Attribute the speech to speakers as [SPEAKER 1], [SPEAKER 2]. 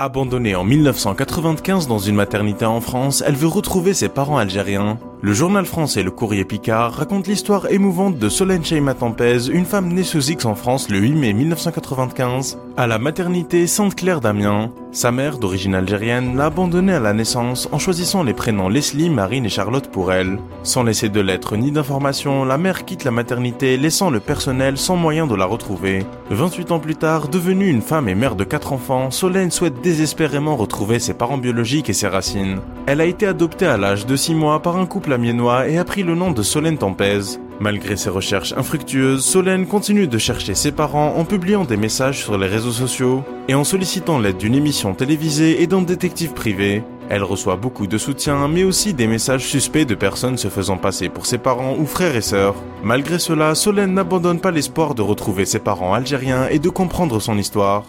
[SPEAKER 1] Abandonnée en 1995 dans une maternité en France, elle veut retrouver ses parents algériens. Le journal français Le Courrier Picard raconte l'histoire émouvante de Solène Cheima Tampez, une femme née sous X en France le 8 mai 1995, à la maternité Sainte-Claire d'Amiens. Sa mère, d'origine algérienne, l'a abandonnée à la naissance en choisissant les prénoms Leslie, Marine et Charlotte pour elle. Sans laisser de lettres ni d'informations, la mère quitte la maternité laissant le personnel sans moyen de la retrouver. 28 ans plus tard, devenue une femme et mère de quatre enfants, Solène souhaite désespérément retrouver ses parents biologiques et ses racines. Elle a été adoptée à l'âge de 6 mois par un couple amiénois et a pris le nom de Solène Tampez. Malgré ses recherches infructueuses, Solène continue de chercher ses parents en publiant des messages sur les réseaux sociaux et en sollicitant l'aide d'une émission télévisée et d'un détective privé. Elle reçoit beaucoup de soutien, mais aussi des messages suspects de personnes se faisant passer pour ses parents ou frères et sœurs. Malgré cela, Solène n'abandonne pas l'espoir de retrouver ses parents algériens et de comprendre son histoire.